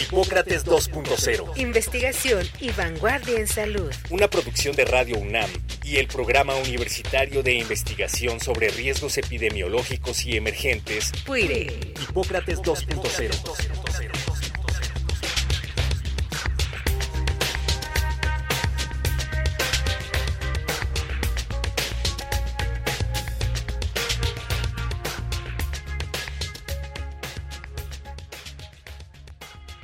Hipócrates 2.0. Investigación y vanguardia en salud. Una producción de Radio UNAM y el Programa Universitario de Investigación sobre Riesgos Epidemiológicos y Emergentes. PUIRE. Hipócrates 2.0.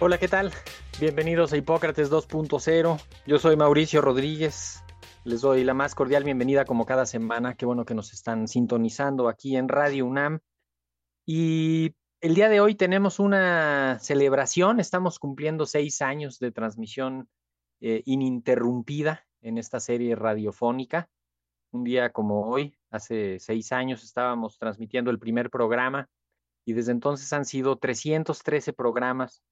Hola, ¿qué tal? Bienvenidos a Hipócrates 2.0. Yo soy Mauricio Rodríguez. Les doy la más cordial bienvenida como cada semana. Qué bueno que nos están sintonizando aquí en Radio UNAM. Y el día de hoy tenemos una celebración. Estamos cumpliendo seis años de transmisión eh, ininterrumpida en esta serie radiofónica. Un día como hoy, hace seis años, estábamos transmitiendo el primer programa y desde entonces han sido 313 programas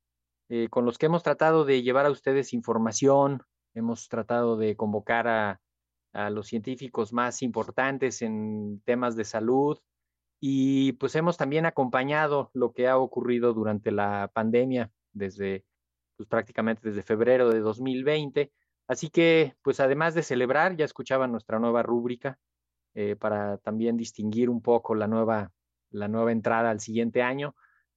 eh, con los que hemos tratado de llevar a ustedes información, hemos tratado de convocar a, los científicos más importantes en temas de salud y pues hemos también acompañado lo que ha ocurrido durante la pandemia desde pues prácticamente desde febrero de 2020. Así que pues además de celebrar, ya escuchaban nuestra nueva rúbrica eh, para también distinguir un poco la nueva, la nueva entrada al siguiente año.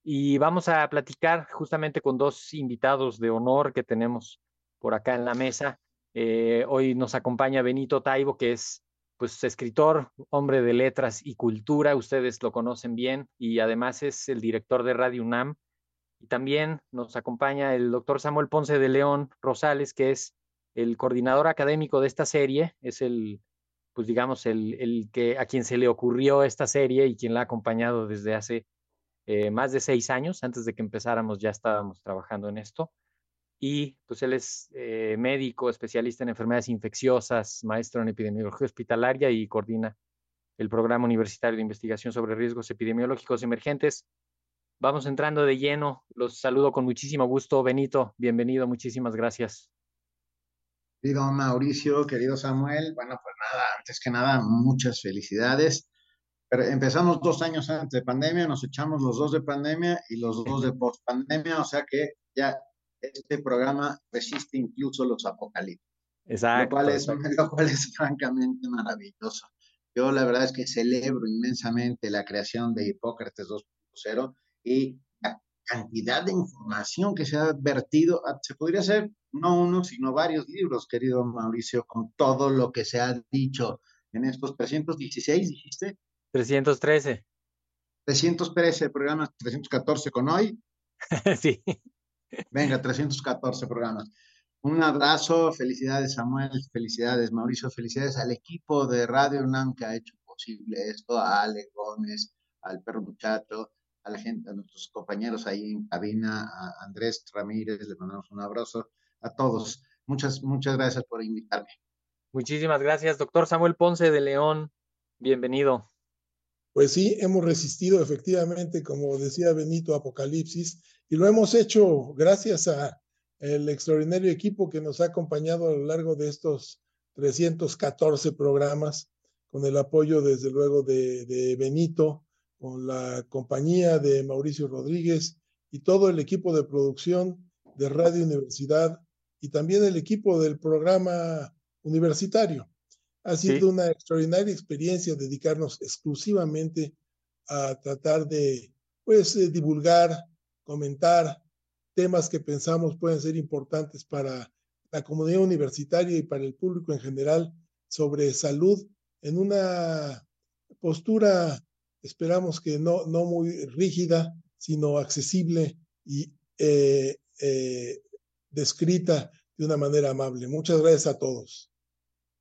Y vamos a platicar justamente con dos invitados de honor que tenemos por acá en la mesa. Eh, hoy nos acompaña Benito Taibo, que es pues escritor, hombre de letras y cultura, ustedes lo conocen bien, y además es el director de Radio UNAM. Y también nos acompaña el doctor Samuel Ponce de León Rosales, que es el coordinador académico de esta serie, es el, pues digamos, el, el que a quien se le ocurrió esta serie y quien la ha acompañado desde hace eh, más de seis años, antes de que empezáramos ya estábamos trabajando en esto. Y pues él es eh, médico, especialista en enfermedades infecciosas, maestro en epidemiología hospitalaria y coordina el programa universitario de investigación sobre riesgos epidemiológicos emergentes. Vamos entrando de lleno. Los saludo con muchísimo gusto. Benito, bienvenido. Muchísimas gracias. Querido Mauricio, querido Samuel, bueno, pues nada, antes que nada, muchas felicidades pero empezamos dos años antes de pandemia, nos echamos los dos de pandemia y los dos de post pandemia, o sea que ya este programa resiste incluso los apocalipsis. Exacto. Lo cual, es, lo cual es francamente maravilloso. Yo la verdad es que celebro inmensamente la creación de Hipócrates 2.0 y la cantidad de información que se ha vertido. Se podría hacer no uno, sino varios libros, querido Mauricio, con todo lo que se ha dicho en estos 316, dijiste. 313. 313 programas, 314 con hoy. sí. Venga, 314 programas. Un abrazo, felicidades Samuel, felicidades Mauricio, felicidades al equipo de Radio UNAM que ha hecho posible esto, a Ale Gómez, al perro muchacho, a la gente, a nuestros compañeros ahí en cabina, a Andrés Ramírez, le mandamos un abrazo a todos. Muchas, muchas gracias por invitarme. Muchísimas gracias, doctor Samuel Ponce de León. Bienvenido. Pues sí, hemos resistido efectivamente, como decía Benito, Apocalipsis, y lo hemos hecho gracias a el extraordinario equipo que nos ha acompañado a lo largo de estos 314 programas, con el apoyo desde luego de, de Benito, con la compañía de Mauricio Rodríguez y todo el equipo de producción de Radio Universidad y también el equipo del programa universitario. Ha sido sí. una extraordinaria experiencia dedicarnos exclusivamente a tratar de, pues, eh, divulgar, comentar temas que pensamos pueden ser importantes para la comunidad universitaria y para el público en general sobre salud en una postura, esperamos que no, no muy rígida, sino accesible y eh, eh, descrita de una manera amable. Muchas gracias a todos.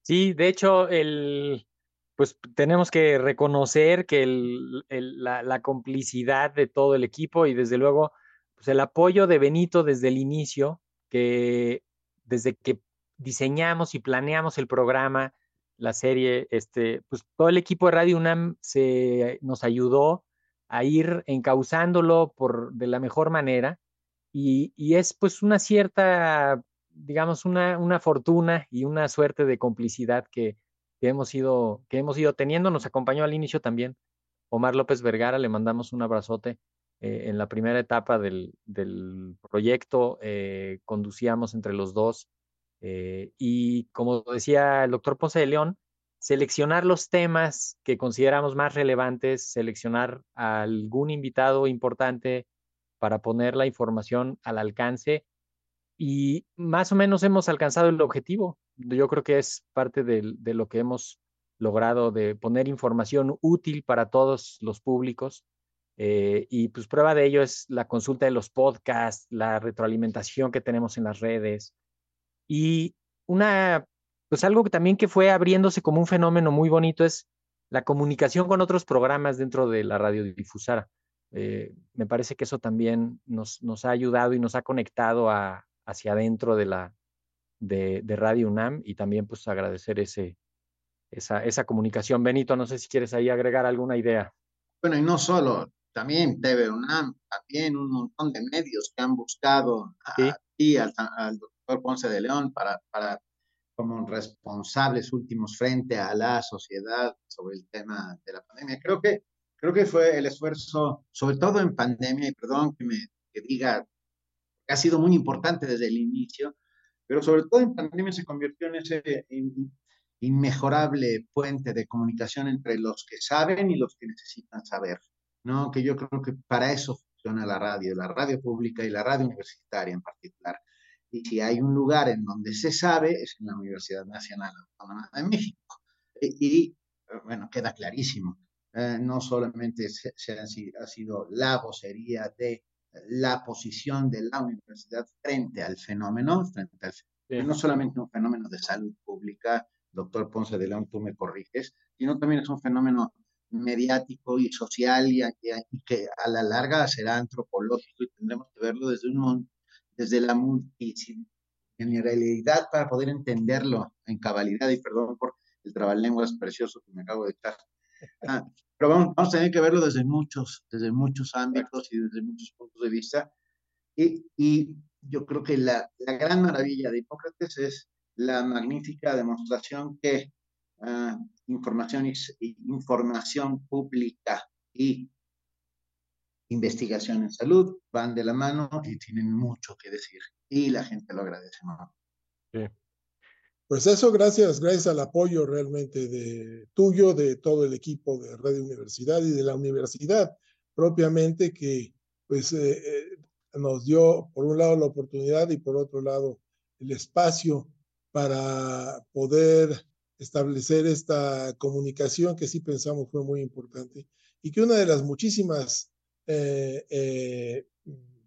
Sí, de hecho, el, pues tenemos que reconocer que el, la, la, complicidad de todo el equipo y desde luego pues el apoyo de Benito desde el inicio, que desde que diseñamos y planeamos el programa, la serie, este, pues todo el equipo de Radio UNAM se, nos ayudó a ir encauzándolo por, de la mejor manera y, y es pues una cierta, digamos, una, una, fortuna y una suerte de complicidad que, que, hemos ido, que hemos teniendo. Nos acompañó al inicio también Omar López Vergara, le mandamos un abrazote. Eh, en la primera etapa del, del proyecto eh, conducíamos entre los dos eh, y como decía el doctor Ponce de León, seleccionar los temas que consideramos más relevantes, seleccionar algún invitado importante para poner la información al alcance y más o menos hemos alcanzado el objetivo. Yo creo que es parte de, lo que hemos logrado de poner información útil para todos los públicos. Eh, y pues prueba de ello es la consulta de los podcasts, la retroalimentación que tenemos en las redes, y una, pues algo que también que fue abriéndose como un fenómeno muy bonito es la comunicación con otros programas dentro de la radiodifusora. Eh, me parece que eso también nos, nos, ha ayudado y nos ha conectado a, hacia adentro de la de, de, Radio UNAM y también pues agradecer ese, esa, esa comunicación. Benito, no sé si quieres ahí agregar alguna idea. Bueno, y no solo, también TV UNAM, también un montón de medios que han buscado ¿Sí? y al, al, doctor Ponce de León para, para como responsables últimos frente a la sociedad sobre el tema de la pandemia. Creo que, creo que fue el esfuerzo, sobre todo en pandemia, y perdón que me que diga, que ha sido muy importante desde el inicio, pero sobre todo en pandemia se convirtió en ese in, inmejorable puente de comunicación entre los que saben y los que necesitan saber, ¿no? Que yo creo que para eso funciona la radio, la radio pública y la radio universitaria en particular. Y si hay un lugar en donde se sabe, es en la Universidad Nacional Autónoma de México. Y, y bueno, queda clarísimo. Eh, no solamente se, se ha, ha, sido la vocería de la posición de la universidad frente al fenómeno, frente al, sí. no solamente un fenómeno de salud pública, doctor Ponce de León, tú me corriges, sino también es un fenómeno mediático y social y, y, que a la larga será antropológico y tendremos que verlo desde un desde la multigeneralidad para poder entenderlo en cabalidad y perdón por el trabalenguas precioso que me acabo de echar. Ah, pero vamos, vamos, a tener que verlo desde muchos, desde muchos ámbitos y desde muchos puntos de vista. Y, y yo creo que la, la, gran maravilla de Hipócrates es la magnífica demostración que uh, información, y, información pública y investigación en salud van de la mano y tienen mucho que decir. Y la gente lo agradece. ¿no? Sí. Pues eso, gracias, gracias al apoyo realmente de tuyo, de todo el equipo de Radio Universidad y de la universidad propiamente que pues eh, eh, nos dio por un lado la oportunidad y por otro lado el espacio para poder establecer esta comunicación que sí pensamos fue muy importante y que una de las muchísimas eh, eh,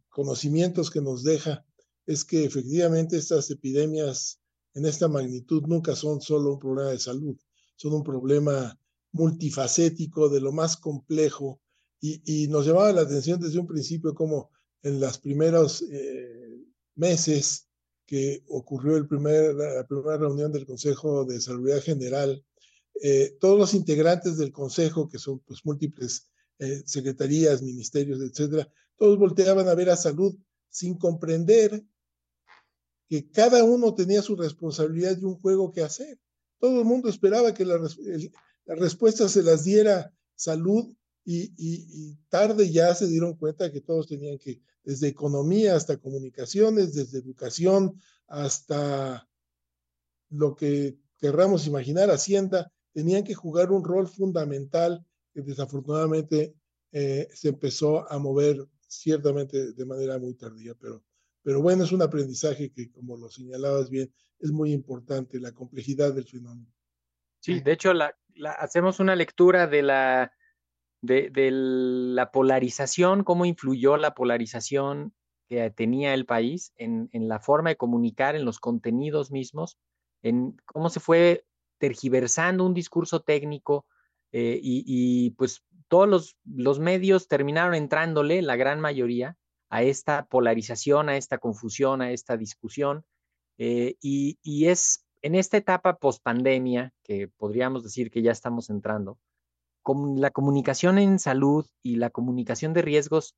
conocimientos que nos deja es que efectivamente estas epidemias en esta magnitud nunca son solo un problema de salud, son un problema multifacético de lo más complejo. Y, nos llamaba la atención desde un principio como en los primeros eh, meses que ocurrió el primer, la primera reunión del Consejo de Salud General, eh, todos los integrantes del Consejo, que son pues múltiples eh, secretarías, ministerios, etcétera, todos volteaban a ver a salud sin comprender que cada uno tenía su responsabilidad y un juego que hacer. Todo el mundo esperaba que la, el, la respuesta se las diera salud y, tarde ya se dieron cuenta que todos tenían que, desde economía hasta comunicaciones, desde educación hasta lo que querramos imaginar, Hacienda, tenían que jugar un rol fundamental que desafortunadamente eh, se empezó a mover ciertamente de manera muy tardía, pero, pero bueno, es un aprendizaje que, como lo señalabas bien, es muy importante, la complejidad del fenómeno. Sí, de hecho, la, la, hacemos una lectura de la, de, de, la polarización, cómo influyó la polarización que tenía el país en, en la forma de comunicar, en los contenidos mismos, en cómo se fue tergiversando un discurso técnico, eh, y, y, pues todos los, los, medios terminaron entrándole, la gran mayoría, a esta polarización, a esta confusión, a esta discusión. Eh, y, es en esta etapa post pandemia, que podríamos decir que ya estamos entrando, con la comunicación en salud y la comunicación de riesgos,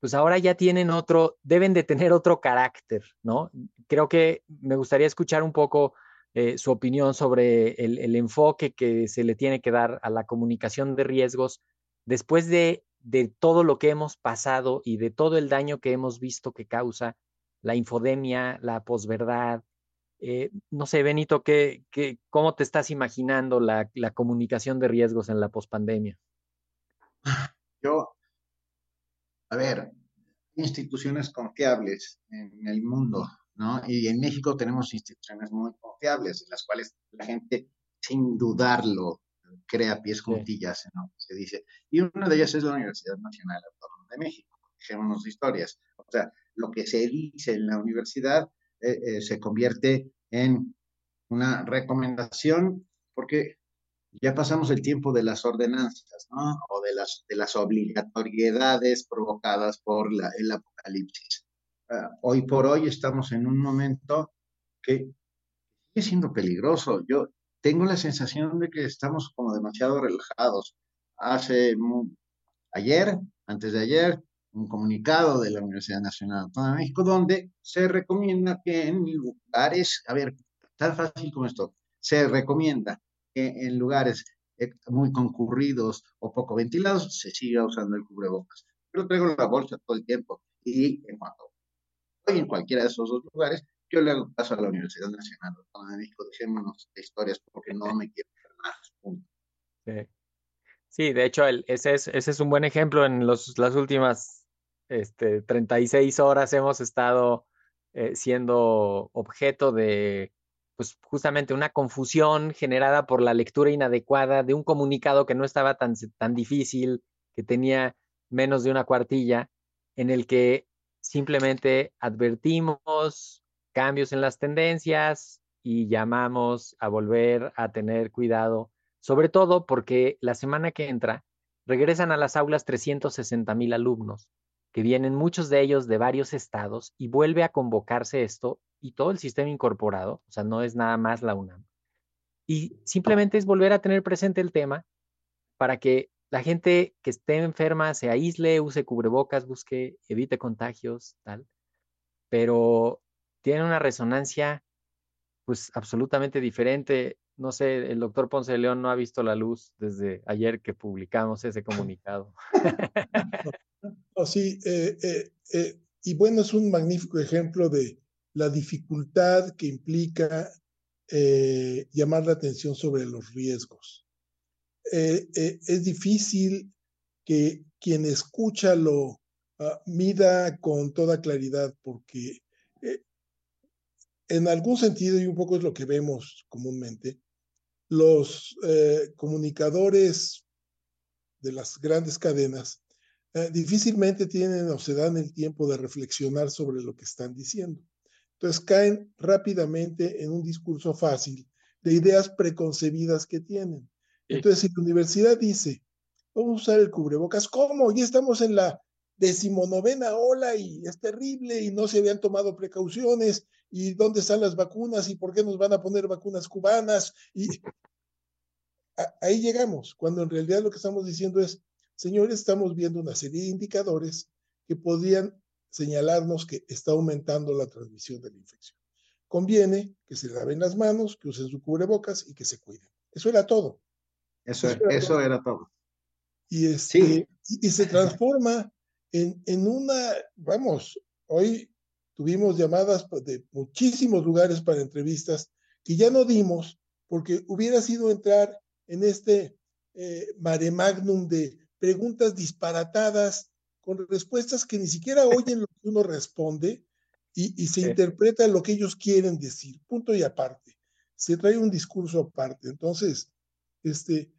pues ahora ya tienen otro, deben de tener otro carácter, ¿no? Creo que me gustaría escuchar un poco eh, su opinión sobre el, enfoque que se le tiene que dar a la comunicación de riesgos después de, de todo lo que hemos pasado y de todo el daño que hemos visto que causa la infodemia, la posverdad, eh, no sé, Benito, ¿qué, qué, cómo te estás imaginando la, la comunicación de riesgos en la pospandemia? Yo, a ver, instituciones confiables en el mundo, ¿no? Y en México tenemos instituciones muy confiables, en las cuales la gente, sin dudarlo, crea pies juntillas, ¿no? Se dice. Y una de ellas es la Universidad Nacional Autónoma de México. Dejémonos de historias. O sea, lo que se dice en la universidad eh, eh, se convierte en una recomendación, porque ya pasamos el tiempo de las ordenanzas, ¿no? O de las, de las obligatoriedades provocadas por la, el apocalipsis. Uh, hoy por hoy estamos en un momento que sigue siendo peligroso. Yo tengo la sensación de que estamos como demasiado relajados. Hace ayer, antes de ayer, un comunicado de la Universidad Nacional Autónoma de México donde se recomienda que en lugares, a ver, tan fácil como esto, se recomienda que en lugares eh, muy concurridos o poco ventilados se siga usando el cubrebocas. Yo traigo la bolsa todo el tiempo y en cuanto estoy en cualquiera de esos dos lugares, yo le hago caso a la Universidad Nacional México, dejémonos de historias porque no me quiero enfermar. Sí. Sí, de hecho, el, ese, es, ese es un buen ejemplo. En los, las últimas este, 36 horas hemos estado eh, siendo objeto de, pues justamente una confusión generada por la lectura inadecuada de un comunicado que no estaba tan, tan difícil, que tenía menos de una cuartilla, en el que simplemente advertimos cambios en las tendencias y llamamos a volver a tener cuidado sobre todo porque la semana que entra regresan a las aulas 360 mil alumnos, que vienen muchos de ellos de varios estados y vuelve a convocarse esto y todo el sistema incorporado, o sea, no es nada más la UNAM. Y simplemente es volver a tener presente el tema para que la gente que esté enferma se aísle, use cubrebocas, busque, evite contagios, tal. Pero tiene una resonancia pues absolutamente diferente no sé, el doctor Ponce de León no ha visto la luz desde ayer que publicamos ese comunicado. Sí, eh, eh, eh, y bueno, es un magnífico ejemplo de la dificultad que implica llamar la atención sobre los riesgos. es difícil que quien escucha lo uh, mida con toda claridad porque en algún sentido, y un poco es lo que vemos comúnmente, los eh, comunicadores de las grandes cadenas eh, difícilmente tienen o se dan el tiempo de reflexionar sobre lo que están diciendo. Entonces caen rápidamente en un discurso fácil de ideas preconcebidas que tienen. Entonces, si la universidad dice, vamos a usar el cubrebocas, ¿cómo? Ya estamos en la decimonovena ola y es terrible y no se habían tomado precauciones y dónde están las vacunas y por qué nos van a poner vacunas cubanas y ahí llegamos, cuando en realidad lo que estamos diciendo es, señores, estamos viendo una serie de indicadores que podrían señalarnos que está aumentando la transmisión de la infección. Conviene que se laven las manos, que usen su cubrebocas y que se cuiden. Eso era todo. Eso, eso, era, eso todo. era, todo. Y, este, sí. y, y se transforma en, en una, vamos, hoy tuvimos llamadas de muchísimos lugares para entrevistas que ya no dimos porque hubiera sido entrar en este eh, mare magnum de preguntas disparatadas con respuestas que ni siquiera oyen lo que uno responde y, y se sí. interpreta lo que ellos quieren decir, punto y aparte. Se trae un discurso aparte. Entonces, este,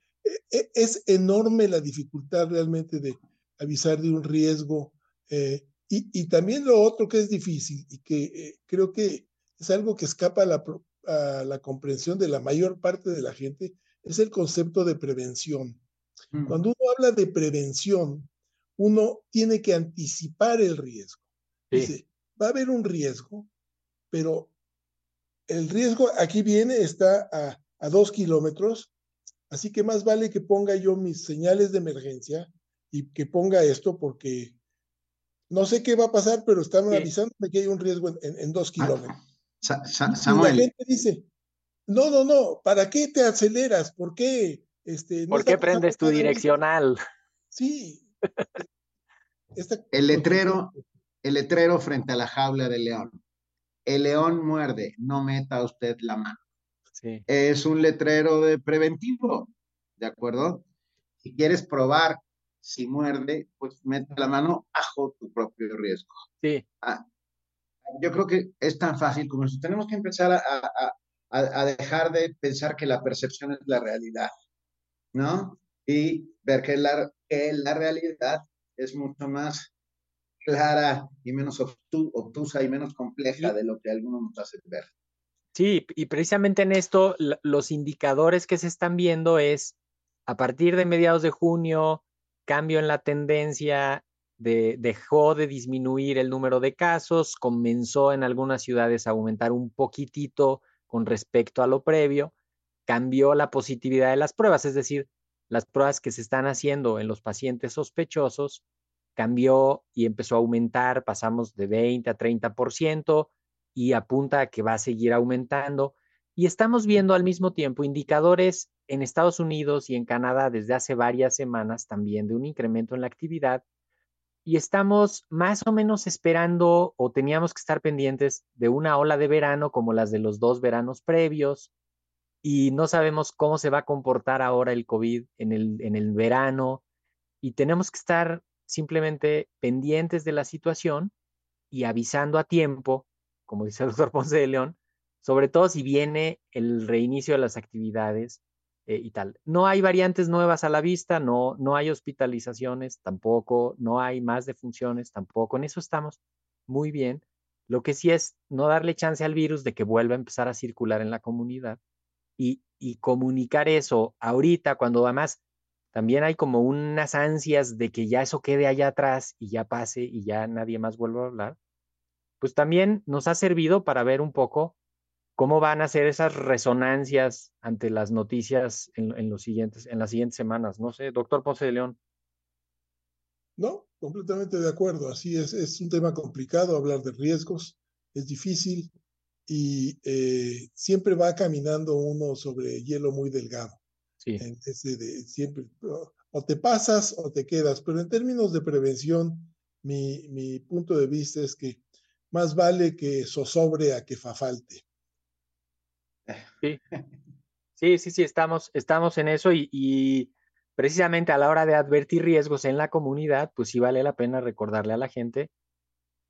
e, es enorme la dificultad realmente de avisar de un riesgo. Eh, y, y, también lo otro que es difícil y que eh, creo que es algo que escapa a la, a la, comprensión de la mayor parte de la gente, es el concepto de prevención. Mm. Cuando uno habla de prevención, uno tiene que anticipar el riesgo. Sí. Dice, va a haber un riesgo, pero el riesgo aquí viene, está a, a dos kilómetros, así que más vale que ponga yo mis señales de emergencia y que ponga esto porque no sé qué va a pasar, pero están avisándome que hay un riesgo en, dos kilómetros. Samuel. la gente dice, no, no, no, ¿para qué te aceleras? ¿Por qué? Este, ¿Por qué prendes tu direccional? Sí. el letrero, el letrero frente a la jaula del león. El león muerde, no meta usted la mano. Sí. Es un letrero de preventivo, ¿de acuerdo? Si quieres probar si muerde, pues mete la mano bajo tu propio riesgo. Sí. Ah, yo creo que es tan fácil como eso. Tenemos que empezar a, a, dejar de pensar que la percepción es la realidad, ¿no? Y ver que la, que la realidad es mucho más clara y menos obtusa y menos compleja de lo que algunos nos hacen ver. Sí, y precisamente en esto los indicadores que se están viendo es a partir de mediados de junio, cambio en la tendencia, de, dejó de disminuir el número de casos, comenzó en algunas ciudades a aumentar un poquitito con respecto a lo previo, cambió la positividad de las pruebas, es decir, las pruebas que se están haciendo en los pacientes sospechosos, cambió y empezó a aumentar, pasamos de 20 a 30% y apunta a que va a seguir aumentando. Y estamos viendo al mismo tiempo indicadores en Estados Unidos y en Canadá desde hace varias semanas también de un incremento en la actividad y estamos más o menos esperando o teníamos que estar pendientes de una ola de verano como las de los dos veranos previos y no sabemos cómo se va a comportar ahora el COVID en el, en el verano y tenemos que estar simplemente pendientes de la situación y avisando a tiempo, como dice el doctor Ponce de León, sobre todo si viene el reinicio de las actividades eh, y tal. No hay variantes nuevas a la vista, no, no hay hospitalizaciones tampoco, no hay más defunciones tampoco. En eso estamos muy bien. Lo que sí es no darle chance al virus de que vuelva a empezar a circular en la comunidad y, y comunicar eso ahorita, cuando además también hay como unas ansias de que ya eso quede allá atrás y ya pase y ya nadie más vuelva a hablar, pues también nos ha servido para ver un poco ¿Cómo van a ser esas resonancias ante las noticias en, los siguientes, en las siguientes semanas? No sé, doctor Ponce de León. No, completamente de acuerdo. Así es, es un tema complicado hablar de riesgos, es difícil y eh, siempre va caminando uno sobre hielo muy delgado. Sí. siempre, o te pasas o te quedas, pero en términos de prevención, mi, mi punto de vista es que más vale que zozobre a que fa falte. Sí, sí, sí, sí estamos, estamos en eso y, precisamente a la hora de advertir riesgos en la comunidad, pues sí vale la pena recordarle a la gente,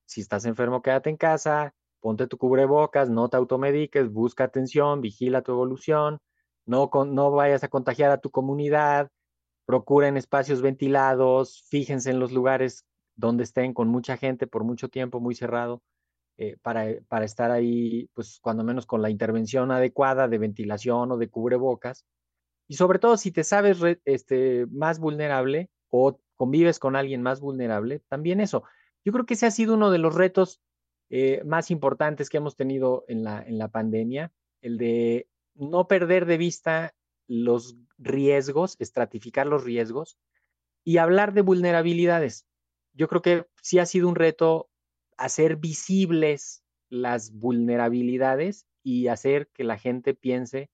si estás enfermo, quédate en casa, ponte tu cubrebocas, no te automediques, busca atención, vigila tu evolución, no, no vayas a contagiar a tu comunidad, procuren espacios ventilados, fíjense en los lugares donde estén con mucha gente por mucho tiempo, muy cerrado. Eh, para, para, estar ahí, pues cuando menos con la intervención adecuada de ventilación o de cubrebocas. Y sobre todo si te sabes este, más vulnerable o convives con alguien más vulnerable, también eso. Yo creo que ese ha sido uno de los retos eh, más importantes que hemos tenido en la, en la pandemia, el de no perder de vista los riesgos, estratificar los riesgos y hablar de vulnerabilidades. Yo creo que sí ha sido un reto hacer visibles las vulnerabilidades y hacer que la gente piense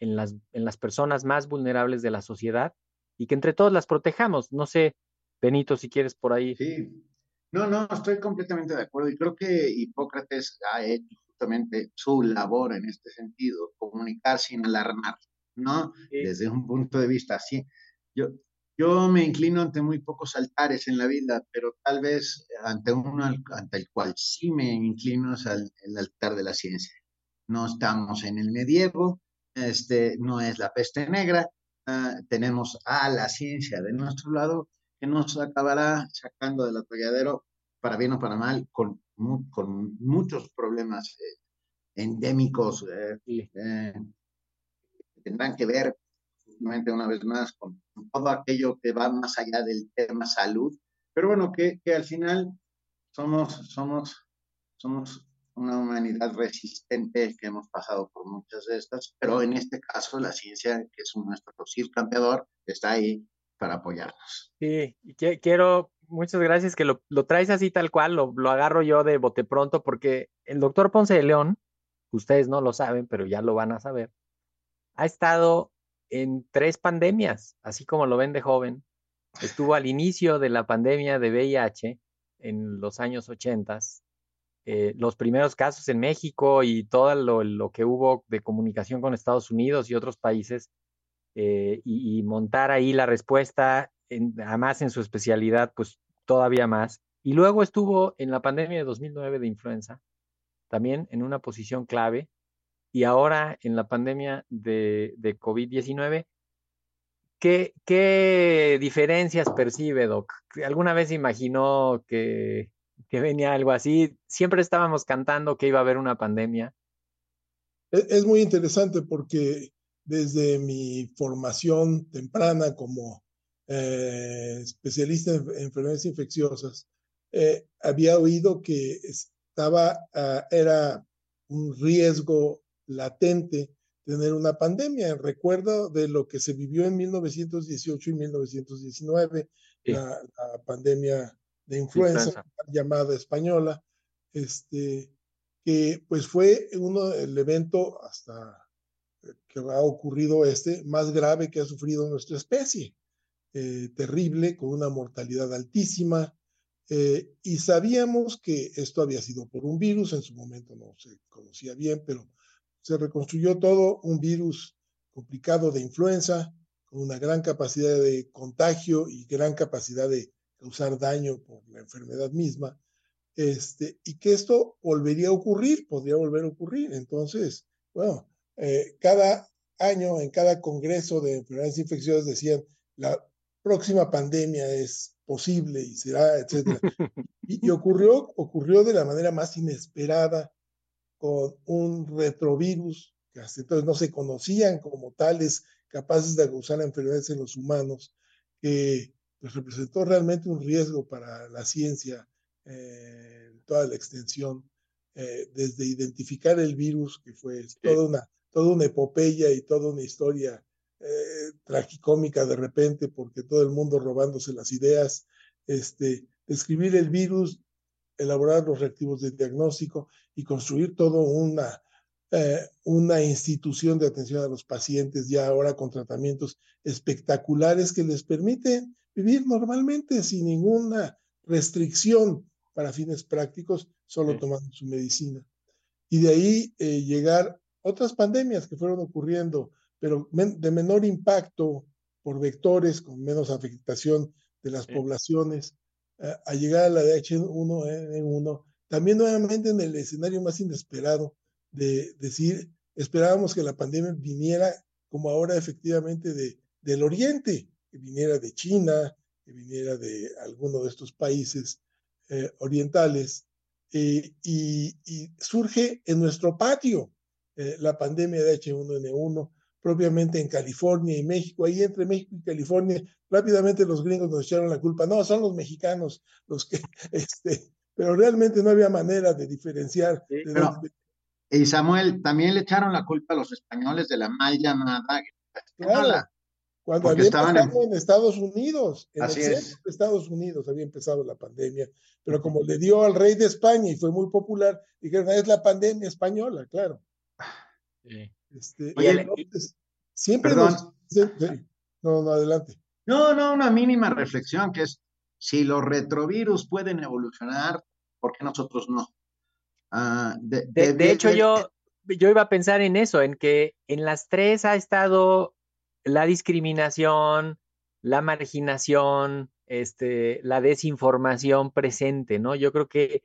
en las, en las personas más vulnerables de la sociedad y que entre todos las protejamos. No sé, Benito, si quieres por ahí. Sí, no, no, estoy completamente de acuerdo y creo que Hipócrates ha hecho justamente su labor en este sentido, comunicar sin alarmar, ¿no? Desde un punto de vista así. Yo, yo me inclino ante muy pocos altares en la vida, pero tal vez ante uno ante el cual sí me inclino es el altar de la ciencia. No estamos en el medievo, este, no es la peste negra, ah, tenemos a la ciencia de nuestro lado que nos acabará sacando del atolladero, para bien o para mal, con, con muchos problemas eh, endémicos eh, eh, que tendrán que ver una vez más con todo aquello que va más allá del tema salud, pero bueno, que, que al final somos, somos, somos una humanidad resistente que hemos pasado por muchas de estas, pero en este caso la ciencia, que es nuestro fusil campeador, está ahí para apoyarnos. Sí, y quiero, muchas gracias que lo, traes así tal cual, lo, lo, agarro yo de bote pronto, porque el doctor Ponce de León, ustedes no lo saben, pero ya lo van a saber, ha estado en tres pandemias, así como lo ven de joven. Estuvo al inicio de la pandemia de VIH en los años 80, eh, los primeros casos en México y todo lo, que hubo de comunicación con Estados Unidos y otros países, eh, y, montar ahí la respuesta, además en su especialidad, pues todavía más. Y luego estuvo en la pandemia de 2009 de influenza, también en una posición clave, y ahora en la pandemia de, de COVID-19. ¿Qué, ¿Qué, diferencias percibe, Doc? ¿Alguna vez imaginó que, venía algo así? Siempre estábamos cantando que iba a haber una pandemia. Es, es muy interesante porque desde mi formación temprana como eh, especialista en enfermedades infecciosas, eh, había oído que estaba, uh, era un riesgo latente tener una pandemia. Recuerdo de lo que se vivió en 1918 y 1919, la, pandemia de influenza, llamada española, este, que pues fue uno el evento hasta que ha ocurrido este más grave que ha sufrido nuestra especie. Eh, terrible, con una mortalidad altísima, eh, y sabíamos que esto había sido por un virus, en su momento no se conocía bien, pero se reconstruyó todo un virus complicado de influenza, con una gran capacidad de contagio y gran capacidad de causar daño por la enfermedad misma, este, y que esto volvería a ocurrir, podría volver a ocurrir. Entonces, bueno, eh, cada año en cada congreso de enfermedades infecciosas decían, la próxima pandemia es posible y será, etcétera. y, y, ocurrió, ocurrió de la manera más inesperada, con un retrovirus que hasta entonces no se conocían como tales capaces de causar enfermedades en los humanos, que pues, representó realmente un riesgo para la ciencia eh, en toda la extensión, eh, desde identificar el virus, que fue toda, una, toda una epopeya y toda una historia eh, tragicómica de repente, porque todo el mundo robándose las ideas, este, describir el virus, elaborar los reactivos de diagnóstico y construir todo una, eh, una institución de atención a los pacientes ya ahora con tratamientos espectaculares que les permiten vivir normalmente sin ninguna restricción para fines prácticos, solo tomando su medicina. Y de ahí eh, llegar otras pandemias que fueron ocurriendo, pero de menor impacto por vectores, con menos afectación de las poblaciones, a llegar a la de H1N1, también nuevamente en el escenario más inesperado de decir, esperábamos que la pandemia viniera como ahora efectivamente de, del Oriente, que viniera de China, que viniera de alguno de estos países eh, orientales, eh, y, y, surge en nuestro patio eh, la pandemia de H1N1, propiamente en California y México. Ahí entre México y California, rápidamente los gringos nos echaron la culpa. No, son los mexicanos los que, este, pero realmente no había manera de diferenciar. Y Samuel, también le echaron la culpa a los españoles de la mal llamada Claro, cuando había estaban empezado en... Estados Unidos, en Así el es. de Estados Unidos había empezado la pandemia, pero como le dio al rey de España y fue muy popular, dijeron, es la pandemia española, claro. Sí. Este, siempre Perdón. no, no, adelante. No, no, una mínima reflexión que es, si los retrovirus pueden evolucionar, ¿por qué nosotros no? Ah, de, hecho, yo, yo iba a pensar en eso, en que en las tres ha estado la discriminación, la marginación, este, la desinformación presente, ¿no? Yo creo que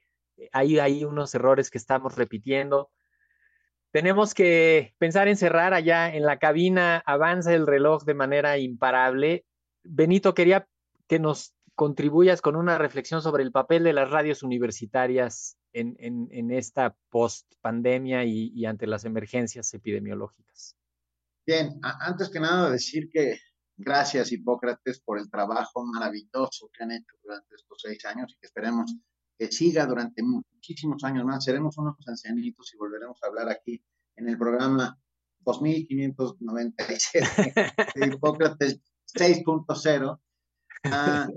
hay, hay unos errores que estamos repitiendo tenemos que pensar en cerrar allá en la cabina, avanza el reloj de manera imparable. Benito, quería que nos contribuyas con una reflexión sobre el papel de las radios universitarias en, en, esta post-pandemia y, ante las emergencias epidemiológicas. Bien, antes que nada decir que gracias Hipócrates por el trabajo maravilloso que han hecho durante estos seis años y que esperemos que siga durante muchísimos años más. Seremos unos ancianitos y volveremos a hablar aquí en el programa 2597 de Hipócrates 6.0 ah,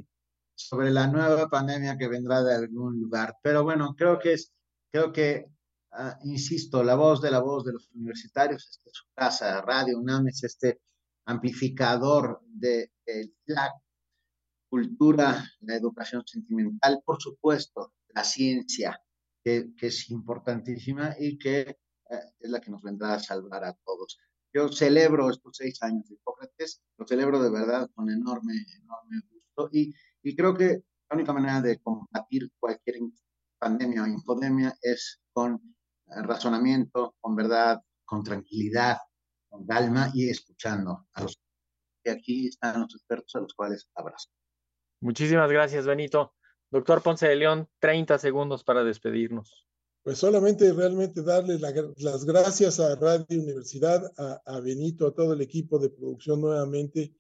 sobre la nueva pandemia que vendrá de algún lugar. Pero bueno, creo que es, creo que, ah, insisto, la voz de la voz de los universitarios, este es su casa, Radio UNAM es este amplificador de, la cultura, la educación sentimental, por supuesto, la ciencia, que, es importantísima y que eh, es la que nos vendrá a salvar a todos. Yo celebro estos seis años de Hipócrates, lo celebro de verdad con enorme, enorme gusto y, creo que la única manera de combatir cualquier pandemia o infodemia es con eh, razonamiento, con verdad, con tranquilidad, con calma y escuchando a los que aquí están los expertos a los cuales abrazo. Muchísimas gracias, Benito. Doctor Ponce de León, 30 segundos para despedirnos. Pues solamente realmente darle las gracias a Radio Universidad, a, Benito, a todo el equipo de producción nuevamente,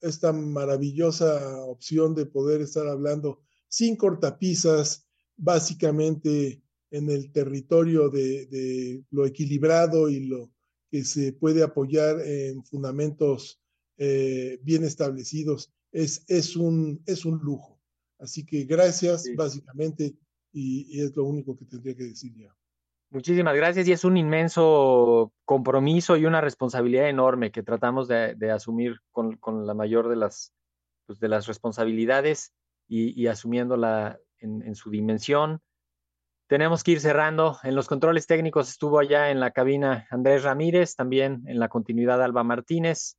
esta maravillosa opción de poder estar hablando sin cortapisas, básicamente en el territorio de lo equilibrado y lo que se puede apoyar en fundamentos eh, bien establecidos, es, un, es un lujo. Así que gracias, básicamente, y, es lo único que tendría que decir ya. Muchísimas gracias y es un inmenso compromiso y una responsabilidad enorme que tratamos de, asumir con, con, la mayor de las, pues, de las responsabilidades y, y asumiéndola en, en, su dimensión tenemos que ir cerrando. En los controles técnicos estuvo allá en la cabina Andrés Ramírez, también en la continuidad Alba Martínez.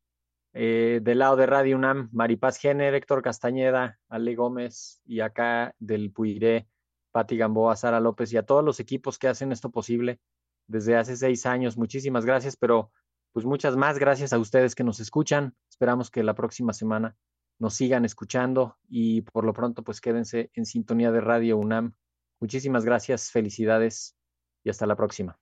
Eh, del lado de Radio UNAM, Maripaz Jenner, Héctor Castañeda, Ale Gómez y acá del Puiré, Pati Gamboa, Sara López y a todos los equipos que hacen esto posible desde hace seis años. Muchísimas gracias, pero pues muchas más gracias a ustedes que nos escuchan. Esperamos que la próxima semana nos sigan escuchando y por lo pronto pues quédense en sintonía de Radio UNAM Muchísimas gracias, felicidades y hasta la próxima.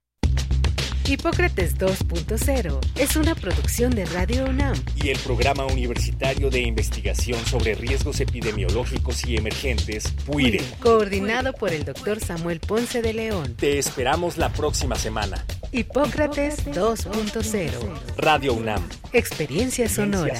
Hipócrates 2.0 es una producción de Radio UNAM y el Programa Universitario de Investigación sobre Riesgos Epidemiológicos y Emergentes, PUIRE, coordinado por el doctor Samuel Ponce de León. Te esperamos la próxima semana. Hipócrates 2.0 Radio UNAM. Experiencia sonora.